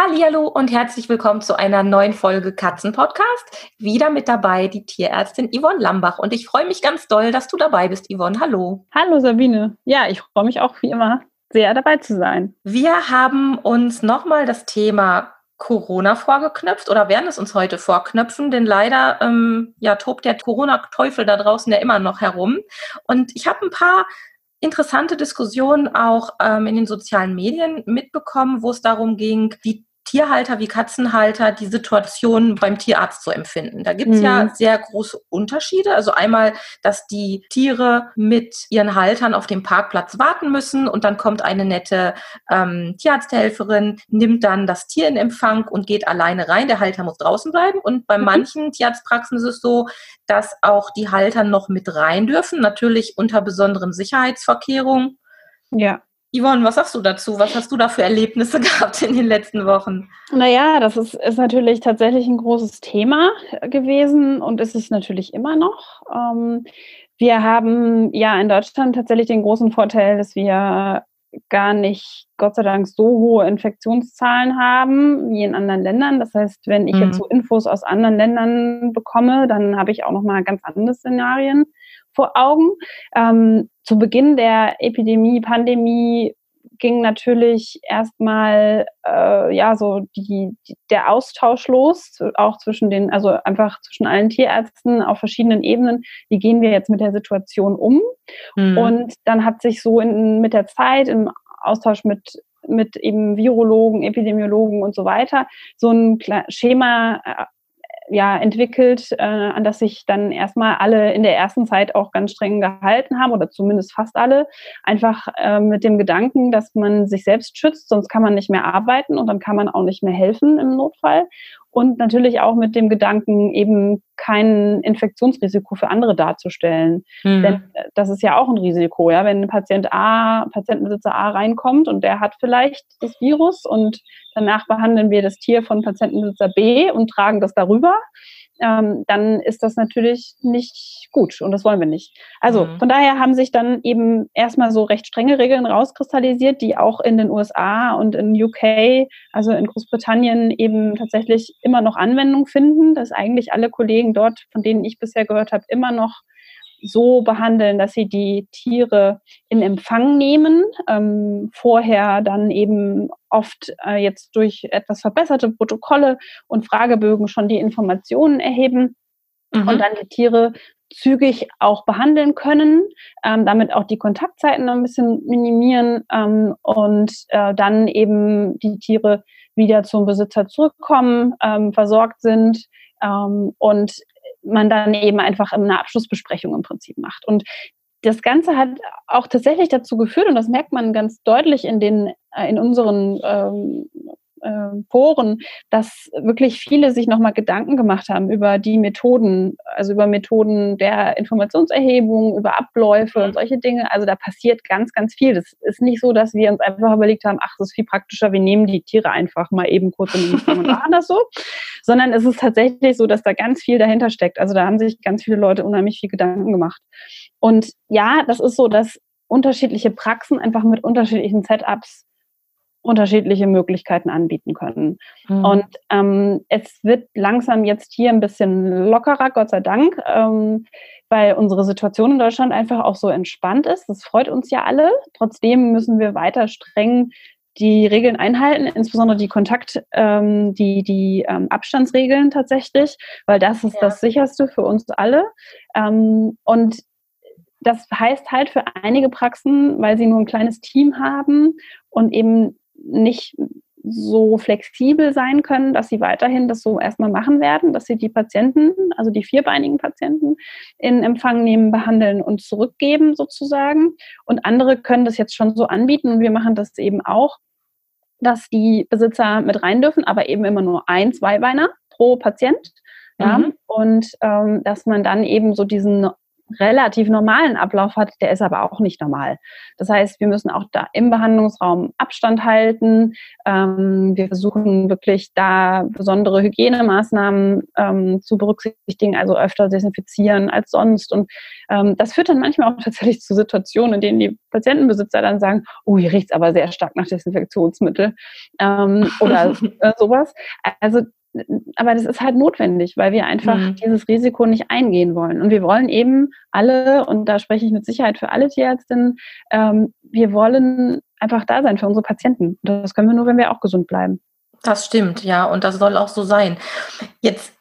Hallo und herzlich willkommen zu einer neuen Folge Katzenpodcast. Wieder mit dabei die Tierärztin Yvonne Lambach und ich freue mich ganz doll, dass du dabei bist, Yvonne. Hallo. Hallo Sabine. Ja, ich freue mich auch wie immer sehr dabei zu sein. Wir haben uns nochmal das Thema Corona vorgeknöpft oder werden es uns heute vorknöpfen, denn leider ähm, ja, tobt der Corona-Teufel da draußen ja immer noch herum. Und ich habe ein paar interessante Diskussionen auch ähm, in den sozialen Medien mitbekommen, wo es darum ging, wie Tierhalter wie Katzenhalter die Situation beim Tierarzt zu empfinden. Da gibt es mhm. ja sehr große Unterschiede. Also einmal, dass die Tiere mit ihren Haltern auf dem Parkplatz warten müssen und dann kommt eine nette ähm, Tierarzthelferin, nimmt dann das Tier in Empfang und geht alleine rein. Der Halter muss draußen bleiben. Und bei mhm. manchen Tierarztpraxen ist es so, dass auch die Halter noch mit rein dürfen, natürlich unter besonderen Sicherheitsverkehrungen. Ja. Yvonne, was sagst du dazu? Was hast du da für Erlebnisse gehabt in den letzten Wochen? Naja, das ist, ist natürlich tatsächlich ein großes Thema gewesen und ist es natürlich immer noch. Ähm, wir haben ja in Deutschland tatsächlich den großen Vorteil, dass wir gar nicht, Gott sei Dank, so hohe Infektionszahlen haben wie in anderen Ländern. Das heißt, wenn ich mhm. jetzt so Infos aus anderen Ländern bekomme, dann habe ich auch noch mal ganz andere Szenarien vor Augen. Ähm, zu Beginn der Epidemie, Pandemie ging natürlich erstmal äh, ja so die, die, der Austausch los, auch zwischen den, also einfach zwischen allen Tierärzten auf verschiedenen Ebenen. Wie gehen wir jetzt mit der Situation um? Mhm. Und dann hat sich so in, mit der Zeit im Austausch mit mit eben Virologen, Epidemiologen und so weiter so ein Schema äh, ja, entwickelt, äh, an das sich dann erstmal alle in der ersten Zeit auch ganz streng gehalten haben oder zumindest fast alle. Einfach äh, mit dem Gedanken, dass man sich selbst schützt, sonst kann man nicht mehr arbeiten und dann kann man auch nicht mehr helfen im Notfall und natürlich auch mit dem Gedanken, eben kein Infektionsrisiko für andere darzustellen. Mhm. Denn äh, das ist ja auch ein Risiko, ja, wenn Patient A, Patientenbesitzer A reinkommt und der hat vielleicht das Virus und danach behandeln wir das Tier von Patientenbesitzer B und tragen das darüber, ähm, dann ist das natürlich nicht gut und das wollen wir nicht. Also mhm. von daher haben sich dann eben erstmal so recht strenge Regeln rauskristallisiert, die auch in den USA und in UK, also in Großbritannien eben tatsächlich immer noch Anwendung finden, dass eigentlich alle Kollegen dort, von denen ich bisher gehört habe, immer noch so behandeln, dass sie die Tiere in Empfang nehmen, ähm, vorher dann eben oft äh, jetzt durch etwas verbesserte Protokolle und Fragebögen schon die Informationen erheben mhm. und dann die Tiere zügig auch behandeln können, ähm, damit auch die Kontaktzeiten ein bisschen minimieren ähm, und äh, dann eben die Tiere wieder zum Besitzer zurückkommen, ähm, versorgt sind ähm, und man dann eben einfach eine Abschlussbesprechung im Prinzip macht. Und das Ganze hat auch tatsächlich dazu geführt, und das merkt man ganz deutlich in den, äh, in unseren ähm, äh, Foren, dass wirklich viele sich nochmal Gedanken gemacht haben über die Methoden, also über Methoden der Informationserhebung, über Abläufe und solche Dinge. Also da passiert ganz, ganz viel. Das ist nicht so, dass wir uns einfach überlegt haben, ach, das ist viel praktischer, wir nehmen die Tiere einfach mal eben kurz in den und machen das so, sondern es ist tatsächlich so, dass da ganz viel dahinter steckt. Also da haben sich ganz viele Leute unheimlich viel Gedanken gemacht. Und ja, das ist so, dass unterschiedliche Praxen einfach mit unterschiedlichen Setups unterschiedliche Möglichkeiten anbieten können. Mhm. Und ähm, es wird langsam jetzt hier ein bisschen lockerer, Gott sei Dank, ähm, weil unsere Situation in Deutschland einfach auch so entspannt ist. Das freut uns ja alle. Trotzdem müssen wir weiter streng die Regeln einhalten, insbesondere die Kontakt, ähm, die, die ähm, Abstandsregeln tatsächlich, weil das ist ja. das sicherste für uns alle. Ähm, und das heißt halt für einige Praxen, weil sie nur ein kleines Team haben und eben nicht so flexibel sein können, dass sie weiterhin das so erstmal machen werden, dass sie die Patienten, also die vierbeinigen Patienten, in Empfang nehmen, behandeln und zurückgeben sozusagen. Und andere können das jetzt schon so anbieten und wir machen das eben auch, dass die Besitzer mit rein dürfen, aber eben immer nur ein, zwei Beiner pro Patient. Ja, mhm. und ähm, dass man dann eben so diesen relativ normalen Ablauf hat, der ist aber auch nicht normal. Das heißt, wir müssen auch da im Behandlungsraum Abstand halten. Ähm, wir versuchen wirklich da besondere Hygienemaßnahmen ähm, zu berücksichtigen, also öfter desinfizieren als sonst. Und ähm, das führt dann manchmal auch tatsächlich zu Situationen, in denen die Patientenbesitzer dann sagen, oh, hier riecht es aber sehr stark nach Desinfektionsmittel ähm, oder äh, sowas. Also aber das ist halt notwendig, weil wir einfach mhm. dieses Risiko nicht eingehen wollen. Und wir wollen eben alle, und da spreche ich mit Sicherheit für alle Tierärztinnen, ähm, wir wollen einfach da sein für unsere Patienten. Und das können wir nur, wenn wir auch gesund bleiben. Das stimmt, ja, und das soll auch so sein. Jetzt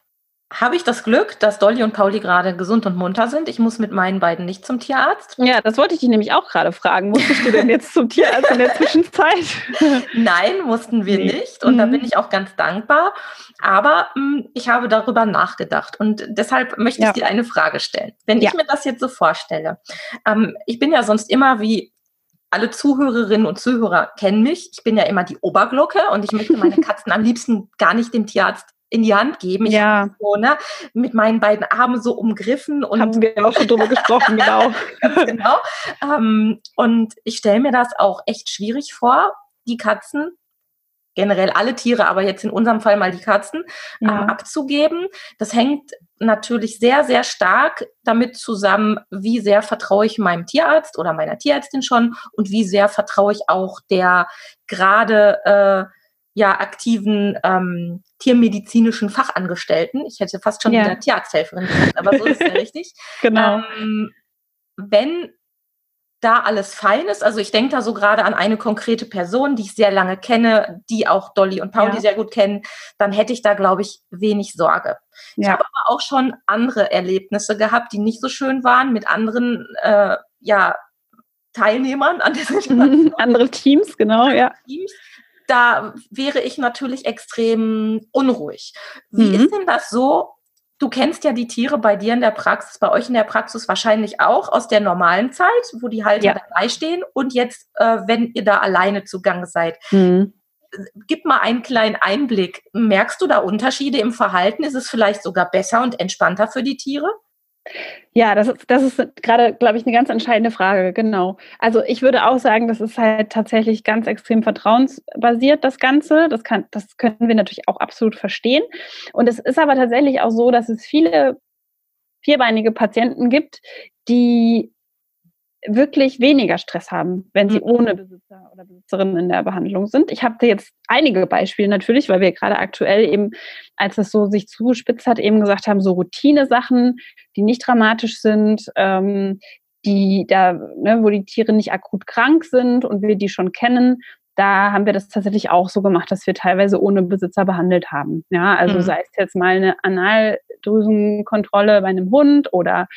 habe ich das Glück, dass Dolly und Pauli gerade gesund und munter sind. Ich muss mit meinen beiden nicht zum Tierarzt. Ja, das wollte ich dich nämlich auch gerade fragen. Musstest du denn jetzt zum Tierarzt in der Zwischenzeit? Nein, mussten wir nee. nicht. Und mhm. da bin ich auch ganz dankbar. Aber mh, hm, ich habe darüber nachgedacht. Und deshalb möchte ich ja. dir eine Frage stellen. Wenn ja. ich mir das jetzt so vorstelle, ähm, ich bin ja sonst immer wie alle Zuhörerinnen und Zuhörer kennen mich. Ich bin ja immer die Oberglocke und ich möchte meine Katzen am liebsten gar nicht dem Tierarzt in die Hand geben. Ich ja. so, ne, mit meinen beiden Armen so umgriffen. Und Haben wir auch schon drüber gesprochen, genau. genau. Ähm, und ich stelle mir das auch echt schwierig vor, die Katzen, generell alle Tiere, aber jetzt in unserem Fall mal die Katzen, ja. ähm, abzugeben. Das hängt natürlich sehr, sehr stark damit zusammen, wie sehr vertraue ich meinem Tierarzt oder meiner Tierärztin schon und wie sehr vertraue ich auch der gerade äh, ja aktiven ähm, tiermedizinischen Fachangestellten. Ich hätte fast schon ja. wieder Tierarzthelferin gesagt, aber so ist es ja richtig. Genau. Ähm, wenn da alles fein ist, also ich denke da so gerade an eine konkrete Person, die ich sehr lange kenne, die auch Dolly und Pauli ja. sehr gut kennen, dann hätte ich da, glaube ich, wenig Sorge. Ja. Ich habe aber auch schon andere Erlebnisse gehabt, die nicht so schön waren, mit anderen, äh, ja, Teilnehmern an der Situation. Andere Teams, genau, ja. Teams, da wäre ich natürlich extrem unruhig. Wie mhm. ist denn das so? Du kennst ja die Tiere bei dir in der Praxis, bei euch in der Praxis wahrscheinlich auch aus der normalen Zeit, wo die Halter ja. dabei stehen und jetzt, äh, wenn ihr da alleine zugange seid. Mhm. Gib mal einen kleinen Einblick. Merkst du da Unterschiede im Verhalten? Ist es vielleicht sogar besser und entspannter für die Tiere? Ja, das ist, das ist gerade, glaube ich, eine ganz entscheidende Frage, genau. Also ich würde auch sagen, das ist halt tatsächlich ganz extrem vertrauensbasiert, das Ganze. Das, kann, das können wir natürlich auch absolut verstehen. Und es ist aber tatsächlich auch so, dass es viele vierbeinige Patienten gibt, die wirklich weniger Stress haben, wenn sie mhm. ohne Besitzer oder Besitzerin in der Behandlung sind. Ich habe jetzt einige Beispiele natürlich, weil wir gerade aktuell eben, als es so sich zugespitzt hat, eben gesagt haben, so Routine-Sachen, die nicht dramatisch sind, ähm, die da, ne, wo die Tiere nicht akut krank sind und wir die schon kennen, da haben wir das tatsächlich auch so gemacht, dass wir teilweise ohne Besitzer behandelt haben. Ja, also mhm. sei es jetzt mal eine Analdrüsenkontrolle bei einem Hund oder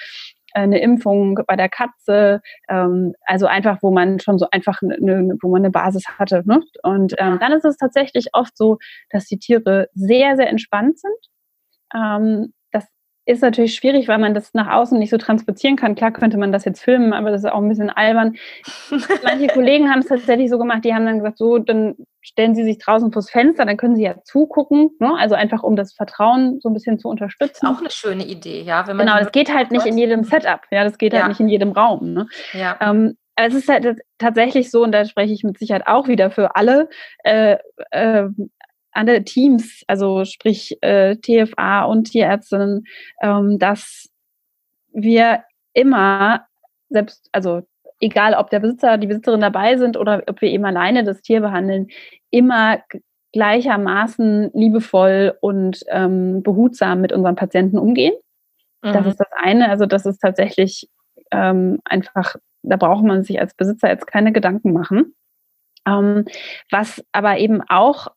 eine Impfung bei der Katze, ähm, also einfach, wo man schon so einfach eine, ne, wo man eine Basis hatte. Ne? Und ähm, dann ist es tatsächlich oft so, dass die Tiere sehr, sehr entspannt sind. Ähm, ist natürlich schwierig, weil man das nach außen nicht so transportieren kann. Klar könnte man das jetzt filmen, aber das ist auch ein bisschen albern. Manche Kollegen haben es tatsächlich so gemacht, die haben dann gesagt, so, dann stellen sie sich draußen vors Fenster, dann können sie ja zugucken. Ne? Also einfach, um das Vertrauen so ein bisschen zu unterstützen. Auch eine schöne Idee, ja. Genau, das geht halt nicht in jedem Setup. Ja, das geht halt ja. halt nicht in jedem Raum. Ne? Ja. Ähm, aber es ist halt tatsächlich so, und da spreche ich mit Sicherheit auch wieder für alle, äh, äh, alle Teams, also sprich äh, TFA und Tierärztinnen, ähm, dass wir immer, selbst, also egal ob der Besitzer, die Besitzerin dabei sind oder ob wir eben alleine das Tier behandeln, immer gleichermaßen liebevoll und ähm, behutsam mit unseren Patienten umgehen. Mhm. Das ist das eine. Also das ist tatsächlich ähm, einfach, da braucht man sich als Besitzer jetzt keine Gedanken machen. Ähm, was aber eben auch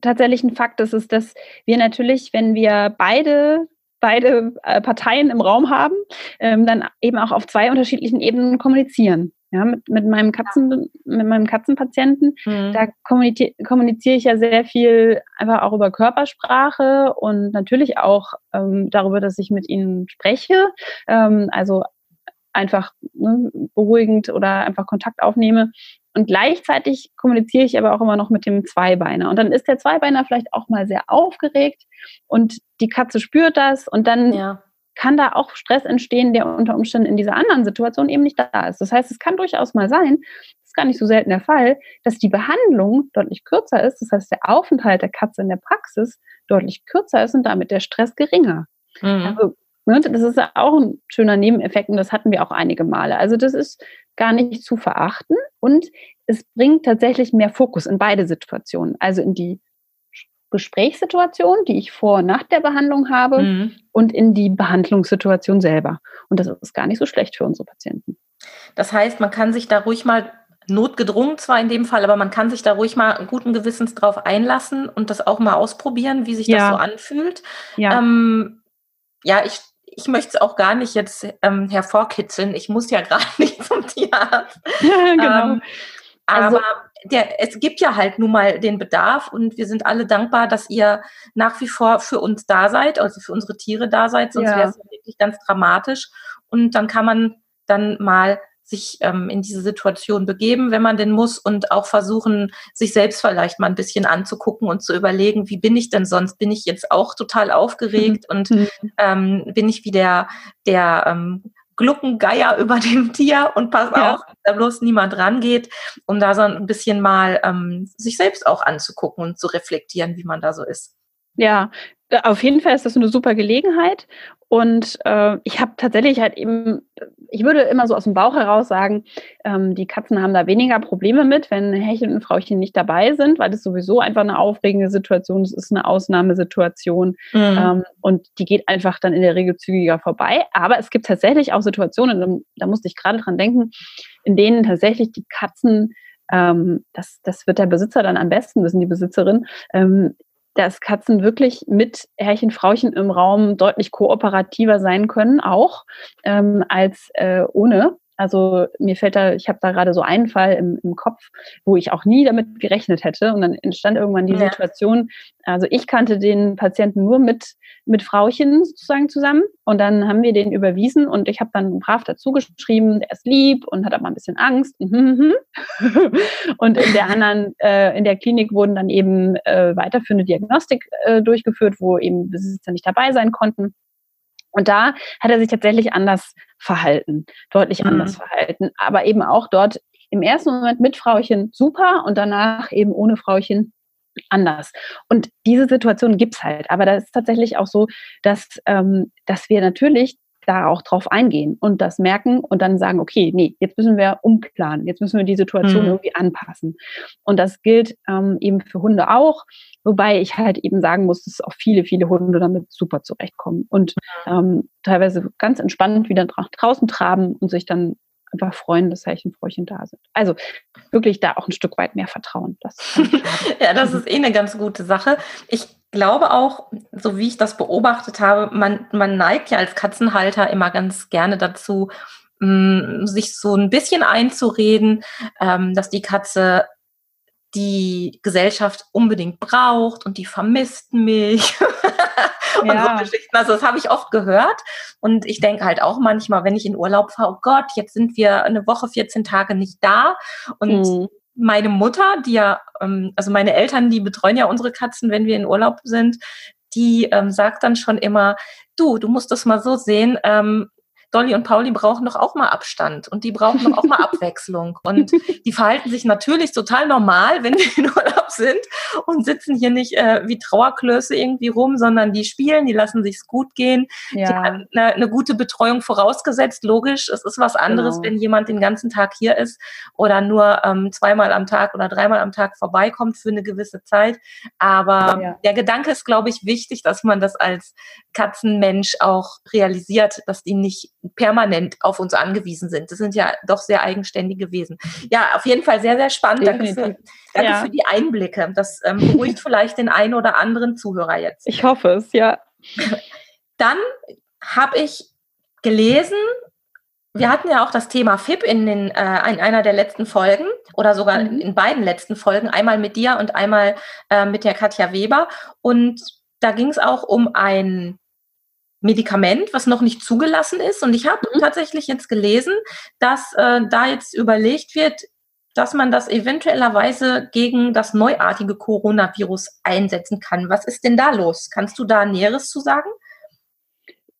tatsächlich ein Fakt ist, ist, dass wir natürlich, wenn wir beide beide äh, Parteien im Raum haben, ähm, dann eben auch auf zwei unterschiedlichen Ebenen kommunizieren. Ja, mit, mit meinem Katzen, mit meinem Katzenpatienten, mhm. da kommuniziere kommuniziere ich ja sehr viel einfach auch über Körpersprache und natürlich auch ähm, darüber, dass ich mit ihnen spreche. Ähm, also einfach ne, beruhigend oder einfach Kontakt aufnehme. Und gleichzeitig kommuniziere ich aber auch immer noch mit dem Zweibeiner. Und dann ist der Zweibeiner vielleicht auch mal sehr aufgeregt und die Katze spürt das und dann ja. kann da auch Stress entstehen, der unter Umständen in dieser anderen Situation eben nicht da ist. Das heißt, es kann durchaus mal sein, das ist gar nicht so selten der Fall, dass die Behandlung deutlich kürzer ist. Das heißt, der Aufenthalt der Katze in der Praxis deutlich kürzer ist und damit der Stress geringer. Mhm. Also, das ist ja auch ein schöner Nebeneffekt und das hatten wir auch einige Male. Also das ist gar nicht zu verachten und es bringt tatsächlich mehr Fokus in beide Situationen, also in die Gesprächssituation, die ich vor und nach der Behandlung habe mhm. und in die Behandlungssituation selber. Und das ist gar nicht so schlecht für unsere Patienten. Das heißt, man kann sich da ruhig mal notgedrungen zwar in dem Fall, aber man kann sich da ruhig mal guten Gewissens drauf einlassen und das auch mal ausprobieren, wie sich ja. das so anfühlt. Ja, ähm, ja ich, ich möchte es auch gar nicht jetzt ähm, hervorkitzeln. Ich muss ja gerade nicht zum Tierarzt. Ja, genau. Ähm, also, aber der, es gibt ja halt nun mal den Bedarf und wir sind alle dankbar, dass ihr nach wie vor für uns da seid, also für unsere Tiere da seid, sonst ja. wäre es wirklich ganz dramatisch. Und dann kann man dann mal sich ähm, in diese Situation begeben, wenn man denn muss und auch versuchen, sich selbst vielleicht mal ein bisschen anzugucken und zu überlegen, wie bin ich denn sonst? Bin ich jetzt auch total aufgeregt mhm. und ähm, bin ich wie der, der ähm, Gluckengeier über dem Tier und pass ja. auf, da bloß niemand rangeht, um da so ein bisschen mal ähm, sich selbst auch anzugucken und zu reflektieren, wie man da so ist. Ja, auf jeden Fall ist das eine super Gelegenheit. Und äh, ich habe tatsächlich halt eben, ich würde immer so aus dem Bauch heraus sagen, ähm, die Katzen haben da weniger Probleme mit, wenn Herrchen und Frauchen nicht dabei sind, weil das sowieso einfach eine aufregende Situation ist, es ist eine Ausnahmesituation mhm. ähm, und die geht einfach dann in der Regel zügiger vorbei. Aber es gibt tatsächlich auch Situationen, da, da musste ich gerade dran denken, in denen tatsächlich die Katzen ähm, das, das wird der Besitzer dann am besten wissen, die Besitzerin, ähm, dass Katzen wirklich mit Herrchen, Frauchen im Raum deutlich kooperativer sein können, auch ähm, als äh, ohne. Also mir fällt da, ich habe da gerade so einen Fall im, im, Kopf, wo ich auch nie damit gerechnet hätte. Und dann entstand irgendwann die ja. Situation, also ich kannte den Patienten nur mit, mit Frauchen sozusagen zusammen. Und dann haben wir den überwiesen und ich habe dann brav dazu geschrieben, der ist lieb und hat aber ein bisschen Angst. und in der anderen, äh, in der Klinik wurden dann eben äh, weiterführende Diagnostik äh, durchgeführt, wo eben Besitzer nicht dabei sein konnten. Und da hat er sich tatsächlich anders verhalten, deutlich mhm. anders verhalten, aber eben auch dort im ersten Moment mit Frauchen super und danach eben ohne Frauchen anders. Und diese Situation gibt es halt. Aber da ist tatsächlich auch so, dass, ähm, dass wir natürlich da auch drauf eingehen und das merken und dann sagen, okay, nee, jetzt müssen wir umplanen, jetzt müssen wir die Situation mhm. irgendwie anpassen. Und das gilt ähm, eben für Hunde auch, wobei ich halt eben sagen muss, dass auch viele, viele Hunde damit super zurechtkommen und ähm, teilweise ganz entspannt wieder draußen traben und sich dann einfach freuen, dass Herrchenfräuchen da sind. Also wirklich da auch ein Stück weit mehr Vertrauen. Das ja, das ist eh eine ganz gute Sache. Ich glaube auch, so wie ich das beobachtet habe, man, man neigt ja als Katzenhalter immer ganz gerne dazu, mh, mm, sich so ein bisschen einzureden, ähm, dass die Katze die Gesellschaft unbedingt braucht und die vermisst mich. und ja. so Geschichten. Also das habe ich oft gehört. Und ich denke halt auch manchmal, wenn ich in Urlaub fahre, oh Gott, jetzt sind wir eine Woche, 14 Tage nicht da. Und mhm. Meine Mutter, die ja, ähm, also meine Eltern, die betreuen ja unsere Katzen, wenn wir in Urlaub sind, die ähm, sagt dann schon immer, du, du musst das mal so sehen, ähm, Dolly und Pauli brauchen doch auch mal Abstand und die brauchen doch auch mal Abwechslung. Und die verhalten sich natürlich total normal, wenn wir in Urlaub sind und sitzen hier nicht äh, wie Trauerklöße irgendwie rum, sondern die spielen, die lassen sich's gut gehen. Ja. Die haben eine, eine, gute Betreuung vorausgesetzt, logisch. Es ist was anderes, genau. wenn jemand den ganzen Tag hier ist oder nur ähm, zweimal am Tag oder dreimal am Tag vorbeikommt für eine gewisse Zeit. Aber ja. der Gedanke ist, glaube ich, wichtig, dass man das als Katzenmensch auch realisiert, dass die nicht permanent auf uns angewiesen sind. Das sind ja doch sehr eigenständige Wesen. Ja, auf jeden Fall sehr, sehr spannend. Danke, für, danke ja. für, die Einblicke. Das ähm, beruhigt vielleicht den einen oder anderen Zuhörer jetzt. Ich hoffe es, ja. Dann habe ich gelesen, wir hatten ja auch das Thema FIP in, den, äh, in einer der letzten Folgen oder sogar mhm. in beiden letzten Folgen, einmal mit dir und einmal äh, mit der Katja Weber. Und da ging es auch um ein Medikament, was noch nicht zugelassen ist. Und ich habe mhm. tatsächlich jetzt gelesen, dass äh, da jetzt überlegt wird, dass man das eventuellerweise gegen das neuartige Coronavirus einsetzen kann. Was ist denn da los? Kannst du da Näheres zu sagen?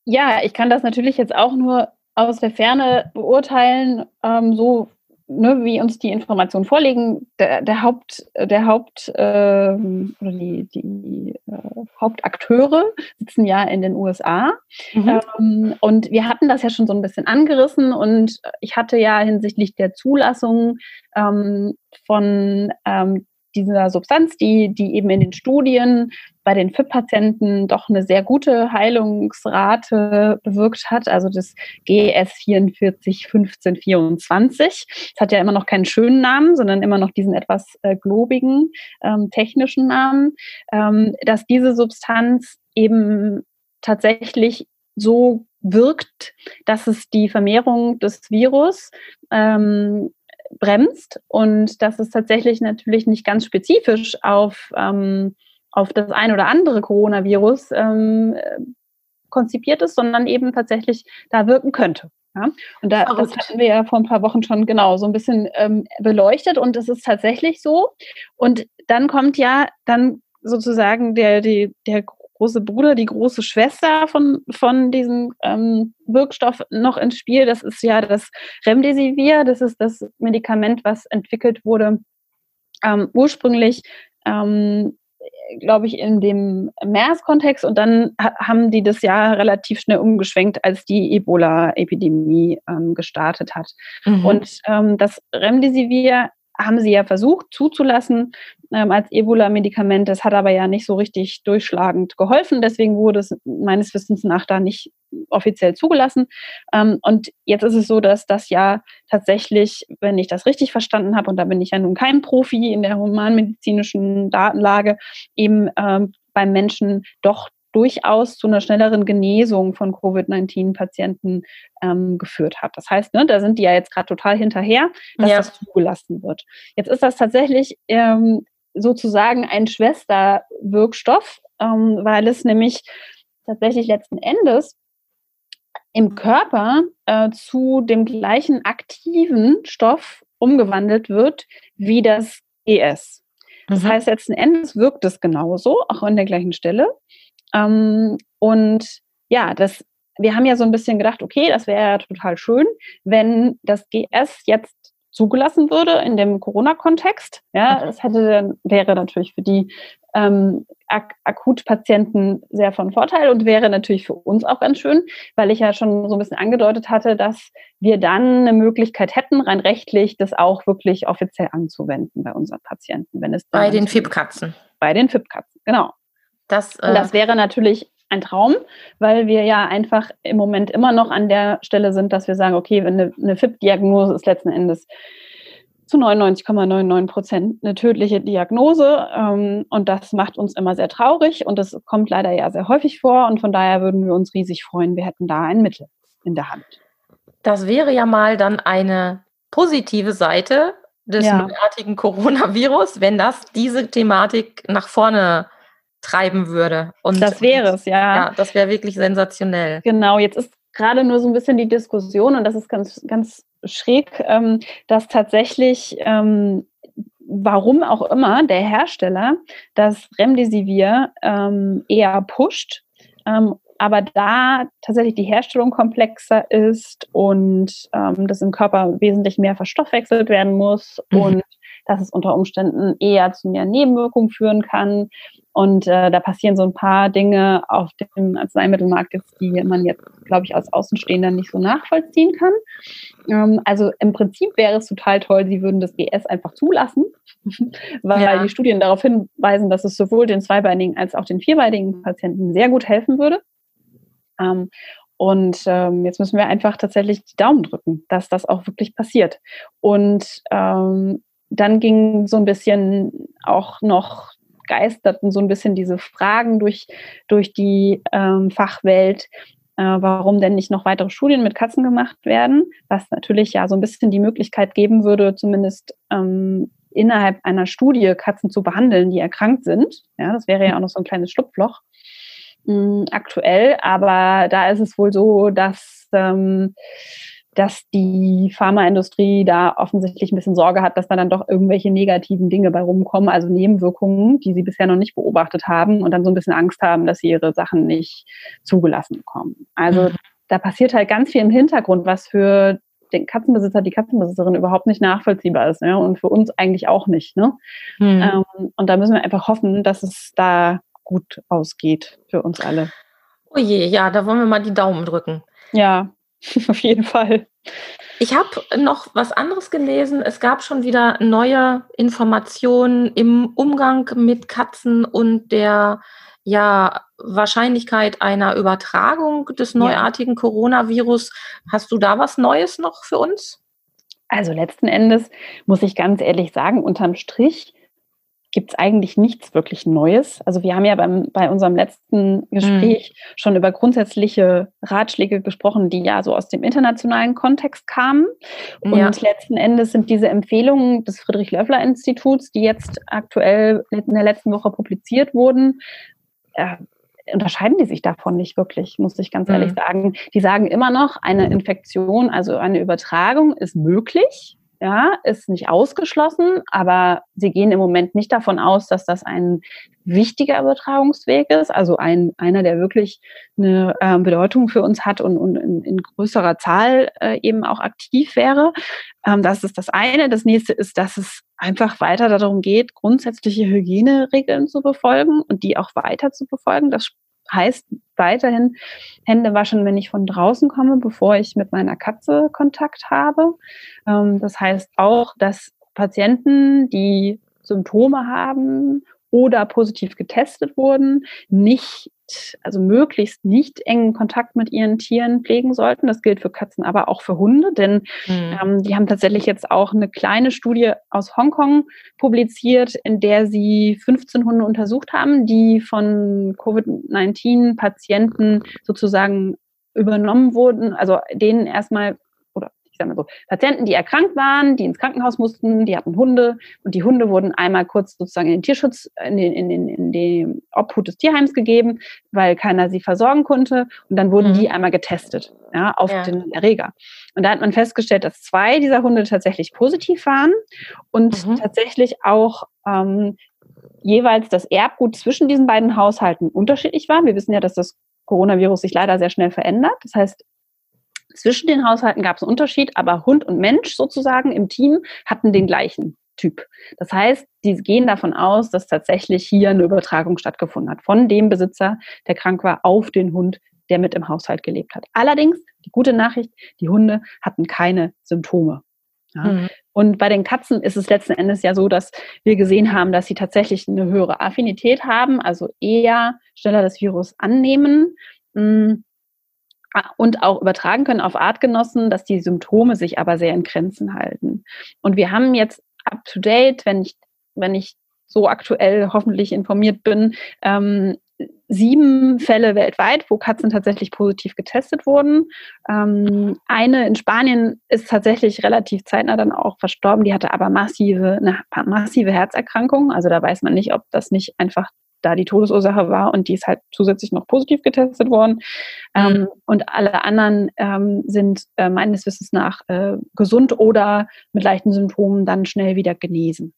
Ja, ich kann das natürlich jetzt auch nur aus der Ferne beurteilen, ähm, so ne, wie uns die Informationen vorliegen. Der, der Haupt, der Haupt äh, oder die, die äh, Hauptakteure sitzen ja in den USA. Mhm. Ähm, und wir hatten das ja schon so ein bisschen angerissen und ich hatte ja hinsichtlich der Zulassung ähm, von ähm, dieser Substanz, die, die eben in den Studien bei den FIP-Patienten doch eine sehr gute Heilungsrate bewirkt hat, also das GS 44 15 24. Es hat ja immer noch keinen schönen Namen, sondern immer noch diesen etwas äh, globigen ähm, technischen Namen, ähm, dass diese Substanz eben tatsächlich so wirkt, dass es die Vermehrung des Virus ähm, bremst und dass es tatsächlich natürlich nicht ganz spezifisch auf, ähm, auf das ein oder andere Coronavirus ähm, konzipiert ist, sondern eben tatsächlich da wirken könnte. Ja? Und da, das hatten wir ja vor ein paar Wochen schon genau so ein bisschen ähm, beleuchtet und es ist tatsächlich so. Und dann kommt ja dann sozusagen der, die, der große Bruder, die große Schwester von, von diesem ähm, Wirkstoff noch ins Spiel. Das ist ja das Remdesivir. Das ist das Medikament, was entwickelt wurde ähm, ursprünglich, ähm, glaube ich, in dem MERS-Kontext. Und dann haben die das ja relativ schnell umgeschwenkt, als die Ebola-Epidemie ähm, gestartet hat. Mhm. Und ähm, das Remdesivir haben sie ja versucht zuzulassen ähm, als Ebola-Medikament. Das hat aber ja nicht so richtig durchschlagend geholfen. Deswegen wurde es meines Wissens nach da nicht offiziell zugelassen. Ähm, und jetzt ist es so, dass das ja tatsächlich, wenn ich das richtig verstanden habe, und da bin ich ja nun kein Profi in der humanmedizinischen Datenlage, eben ähm, beim Menschen doch durchaus zu einer schnelleren Genesung von Covid-19-Patienten ähm, geführt hat. Das heißt, ne, da sind die ja jetzt gerade total hinterher, dass ja. das zugelassen wird. Jetzt ist das tatsächlich ähm, sozusagen ein Schwesterwirkstoff, ähm, weil es nämlich tatsächlich letzten Endes im Körper äh, zu dem gleichen aktiven Stoff umgewandelt wird wie das ES. Das mhm. heißt, letzten Endes wirkt es genauso, auch an der gleichen Stelle. Ähm, und ja, das, wir haben ja so ein bisschen gedacht, okay, das wäre ja total schön, wenn das GS jetzt zugelassen würde in dem Corona-Kontext. Ja, das hätte wäre natürlich für die ähm, Ak Akutpatienten sehr von Vorteil und wäre natürlich für uns auch ganz schön, weil ich ja schon so ein bisschen angedeutet hatte, dass wir dann eine Möglichkeit hätten, rein rechtlich das auch wirklich offiziell anzuwenden bei unseren Patienten, wenn es bei den FIP-Katzen. Bei den FIP-Katzen, genau. Das, äh, das wäre natürlich ein Traum, weil wir ja einfach im Moment immer noch an der Stelle sind, dass wir sagen, okay, wenn eine, eine FIP-Diagnose ist letzten Endes zu 99,99 Prozent eine tödliche Diagnose ähm, und das macht uns immer sehr traurig und das kommt leider ja sehr häufig vor und von daher würden wir uns riesig freuen, wir hätten da ein Mittel in der Hand. Das wäre ja mal dann eine positive Seite des ja. neuartigen Coronavirus, wenn das diese Thematik nach vorne treiben würde. Und das wäre es, ja. Ja, das wäre wirklich sensationell. Genau, jetzt ist gerade nur so ein bisschen die Diskussion und das ist ganz, ganz schräg, ähm, dass tatsächlich, ähm, warum auch immer, der Hersteller das Remdesivir ähm, eher pusht, ähm, aber da tatsächlich die Herstellung komplexer ist und ähm, das im Körper wesentlich mehr verstoffwechselt werden muss mhm. und dass es unter Umständen eher zu mehr Nebenwirkungen führen kann und äh, da passieren so ein paar Dinge auf dem Arzneimittelmarkt, die man jetzt, glaube ich, als Außenstehender nicht so nachvollziehen kann. Ähm, also im Prinzip wäre es total toll, sie würden das GS einfach zulassen, weil ja. die Studien darauf hinweisen, dass es sowohl den zweibeinigen als auch den vierbeinigen Patienten sehr gut helfen würde. Ähm, und ähm, jetzt müssen wir einfach tatsächlich die Daumen drücken, dass das auch wirklich passiert. Und ähm, dann ging so ein bisschen auch noch geisterten so ein bisschen diese Fragen durch, durch die ähm, Fachwelt, äh, warum denn nicht noch weitere Studien mit Katzen gemacht werden, was natürlich ja so ein bisschen die Möglichkeit geben würde, zumindest ähm, innerhalb einer Studie Katzen zu behandeln, die erkrankt sind. Ja, das wäre ja auch noch so ein kleines Schlupfloch mh, hm, aktuell, aber da ist es wohl so, dass ähm, dass die Pharmaindustrie da offensichtlich ein bisschen Sorge hat, dass da dann doch irgendwelche negativen Dinge bei rumkommen, also Nebenwirkungen, die sie bisher noch nicht beobachtet haben und dann so ein bisschen Angst haben, dass sie ihre Sachen nicht zugelassen bekommen. Also mhm. da passiert halt ganz viel im Hintergrund, was für den Katzenbesitzer, die Katzenbesitzerin überhaupt nicht nachvollziehbar ist ne? und für uns eigentlich auch nicht. Ne? Mhm. Ähm, und da müssen wir einfach hoffen, dass es da gut ausgeht für uns alle. Oh je, ja, da wollen wir mal die Daumen drücken. Ja, auf jeden Fall. Ich habe noch was anderes gelesen. Es gab schon wieder neue Informationen im Umgang mit Katzen und der ja, Wahrscheinlichkeit einer Übertragung des neuartigen ja. Coronavirus. Hast du da was Neues noch für uns? Also letzten Endes muss ich ganz ehrlich sagen, unterm Strich gibt es eigentlich nichts wirklich Neues. Also wir haben ja beim, bei unserem letzten Gespräch mhm. schon über grundsätzliche Ratschläge gesprochen, die ja so aus dem internationalen Kontext kamen. Und ja. letzten Endes sind diese Empfehlungen des Friedrich-Löffler-Instituts, die jetzt aktuell in der letzten Woche publiziert wurden, äh, unterscheiden die sich davon nicht wirklich, muss ich ganz ehrlich mhm. sagen. Die sagen immer noch, eine Infektion, also eine Übertragung ist möglich ja, ist nicht ausgeschlossen, aber sie gehen im Moment nicht davon aus, dass das ein wichtiger Übertragungsweg ist, also ein, einer, der wirklich eine äh, Bedeutung für uns hat und, und in, in größerer Zahl äh, eben auch aktiv wäre. Ähm, das ist das eine. Das nächste ist, dass es einfach weiter darum geht, grundsätzliche Hygieneregeln zu befolgen und die auch weiter zu befolgen. Das heißt weiterhin Hände waschen, wenn ich von draußen komme, bevor ich mit meiner Katze Kontakt habe. Ähm, das heißt auch, dass Patienten, die Symptome haben oder positiv getestet wurden, nicht also möglichst nicht engen Kontakt mit ihren Tieren pflegen sollten. Das gilt für Katzen, aber auch für Hunde, denn mhm. ähm, die haben tatsächlich jetzt auch eine kleine Studie aus Hongkong publiziert, in der sie 15 Hunde untersucht haben, die von Covid-19-Patienten sozusagen übernommen wurden, also denen erstmal ich sag mal so, Patienten, die erkrankt waren, die ins Krankenhaus mussten, die hatten Hunde und die Hunde wurden einmal kurz sozusagen in den Tierschutz, in den, in den, in den Obhut des Tierheims gegeben, weil keiner sie versorgen konnte und dann wurden mhm. die einmal getestet, ja, auf ja. den Erreger. Und da hat man festgestellt, dass zwei dieser Hunde tatsächlich positiv waren und mhm. tatsächlich auch ähm, jeweils das Erbgut zwischen diesen beiden Haushalten unterschiedlich war. Wir wissen ja, dass das Coronavirus sich leider sehr schnell verändert. Das heißt, zwischen den Haushalten gab es einen Unterschied, aber Hund und Mensch sozusagen im Team hatten den gleichen Typ. Das heißt, die gehen davon aus, dass tatsächlich hier eine Übertragung stattgefunden hat von dem Besitzer, der krank war, auf den Hund, der mit im Haushalt gelebt hat. Allerdings, die gute Nachricht, die Hunde hatten keine Symptome. Ja. Mhm. Und bei den Katzen ist es letzten Endes ja so, dass wir gesehen haben, dass sie tatsächlich eine höhere Affinität haben, also eher schneller das Virus annehmen. Mm, und auch übertragen können auf Artgenossen, dass die Symptome sich aber sehr in Grenzen halten. Und wir haben jetzt up to date, wenn ich, wenn ich so aktuell hoffentlich informiert bin, ähm, sieben Fälle weltweit, wo Katzen tatsächlich positiv getestet wurden. Ähm, eine in Spanien ist tatsächlich relativ zeitnah dann auch verstorben. Die hatte aber massive, eine massive Herzerkrankung. Also da weiß man nicht, ob das nicht einfach da die Todesursache war und die ist halt zusätzlich noch positiv getestet worden. Ähm, mhm. Ähm, und alle anderen ähm, sind äh, meines Wissens nach äh, gesund oder mit leichten Symptomen dann schnell wieder genesen.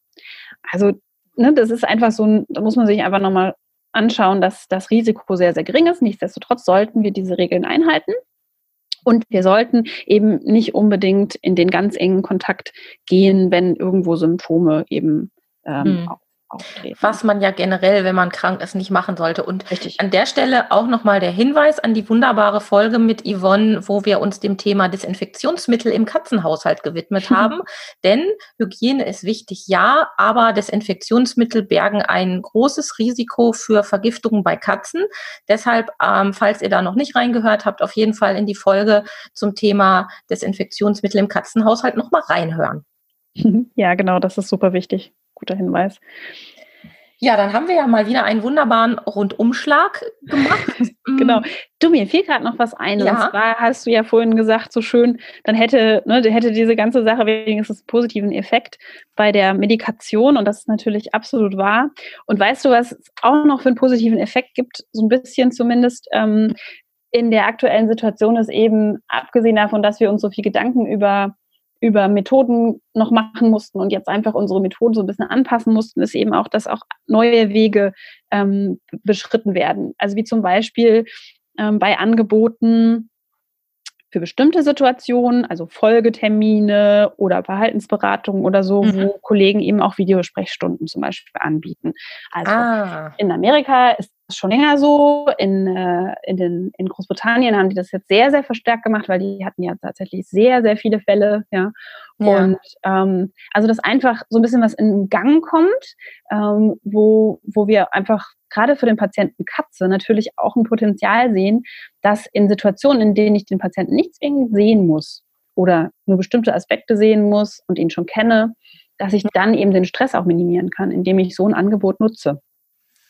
Also ne, das ist einfach so ein, da muss man sich einfach nochmal anschauen, dass das Risiko sehr, sehr gering ist. Nichtsdestotrotz sollten wir diese Regeln einhalten. Und wir sollten eben nicht unbedingt in den ganz engen Kontakt gehen, wenn irgendwo Symptome eben ähm, mhm auftreten. Was man ja generell, wenn man krank ist, nicht machen sollte. Und Richtig. an der Stelle auch nochmal der Hinweis an die wunderbare Folge mit Yvonne, wo wir uns dem Thema Desinfektionsmittel im Katzenhaushalt gewidmet haben. Denn Hygiene ist wichtig, ja, aber Desinfektionsmittel bergen ein großes Risiko für Vergiftungen bei Katzen. Deshalb, ähm, falls ihr da noch nicht reingehört habt, auf jeden Fall in die Folge zum Thema Desinfektionsmittel im Katzenhaushalt nochmal reinhören. Ja, genau, das ist super wichtig guter Hinweis. Ja, dann haben wir ja mal wieder einen wunderbaren Rundumschlag gemacht. genau. Du, mir fiel gerade noch was ein. Ja. Und zwar hast du ja vorhin gesagt, so schön, dann hätte, ne, hätte diese ganze Sache wenigstens einen positiven Effekt bei der Medikation. Und das ist natürlich absolut wahr. Und weißt du, was es auch noch für einen positiven Effekt gibt? So ein bisschen zumindest. Ähm, in der aktuellen Situation ist eben, abgesehen davon, dass wir uns so viel Gedanken über, über Methoden noch machen mussten und jetzt einfach unsere Methoden so ein bisschen anpassen mussten, ist eben auch, dass auch neue Wege ähm, beschritten werden. Also wie zum Beispiel ähm, bei Angeboten für bestimmte Situationen, also Folgetermine oder Verhaltensberatungen oder so, mhm. wo Kollegen eben auch Videosprechstunden zum Beispiel anbieten. Also ah. in Amerika ist schon länger so. In, äh, in, den, in Großbritannien haben die das jetzt sehr, sehr verstärkt gemacht, weil die hatten ja tatsächlich sehr, sehr viele Fälle. Ja. ja. Und ähm, also, dass einfach so ein bisschen was in Gang kommt, ähm, wo, wo wir einfach gerade für den Patienten Katze natürlich auch ein Potenzial sehen, dass in Situationen, in denen ich den Patienten nicht zwingend sehen muss oder nur bestimmte Aspekte sehen muss und ihn schon kenne, dass ich dann eben den Stress auch minimieren kann, indem ich so ein Angebot nutze.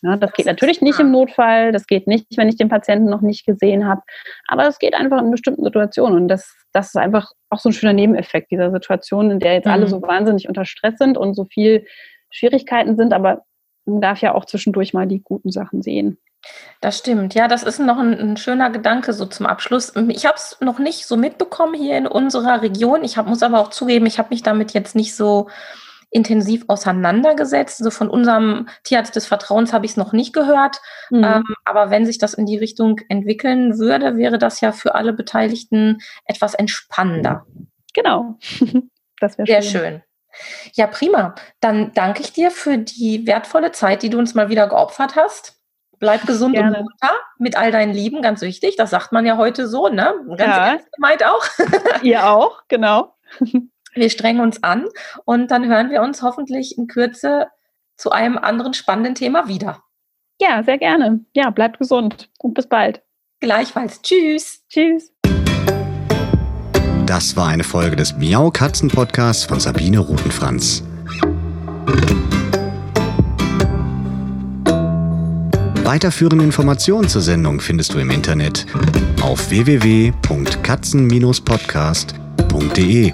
Ja, das, das geht natürlich nicht im Notfall, das geht nicht, wenn ich den Patienten noch nicht gesehen habe, aber es geht einfach in bestimmten Situationen und das, das ist einfach auch so ein schöner Nebeneffekt dieser Situation, in der jetzt mhm. alle so wahnsinnig unter Stress sind und so viel Schwierigkeiten sind, aber man darf ja auch zwischendurch mal die guten Sachen sehen. Das stimmt. Ja, das ist noch ein, ein schöner Gedanke so zum Abschluss. Ich habe es noch nicht so mitbekommen hier in unserer Region. Ich hab, muss aber auch zugeben, ich habe mich damit jetzt nicht so intensiv auseinandergesetzt. Also von unserem Tierarzt des Vertrauens habe ich es noch nicht gehört. Mhm. Ähm, aber wenn sich das in die Richtung entwickeln würde, wäre das ja für alle Beteiligten etwas entspannender. Genau. das wäre schön. Sehr schön. Ja, prima. Dann danke ich dir für die wertvolle Zeit, die du uns mal wieder geopfert hast. Bleib gesund Gerne. und munter mit all deinen Lieben, ganz wichtig. Das sagt man ja heute so, ne? Ganz ja. gemeint auch. Ihr auch, genau. Wir strengen uns an und dann hören wir uns hoffentlich in Kürze zu einem anderen spannenden Thema wieder. Ja, sehr gerne. Ja, bleibt gesund und bis bald. Gleichfalls. Tschüss. Tschüss. Das war eine Folge des Miau Katzen Podcasts von Sabine Rutenfranz. Weiterführende Informationen zur Sendung findest du im Internet auf www.katzen-podcast.de.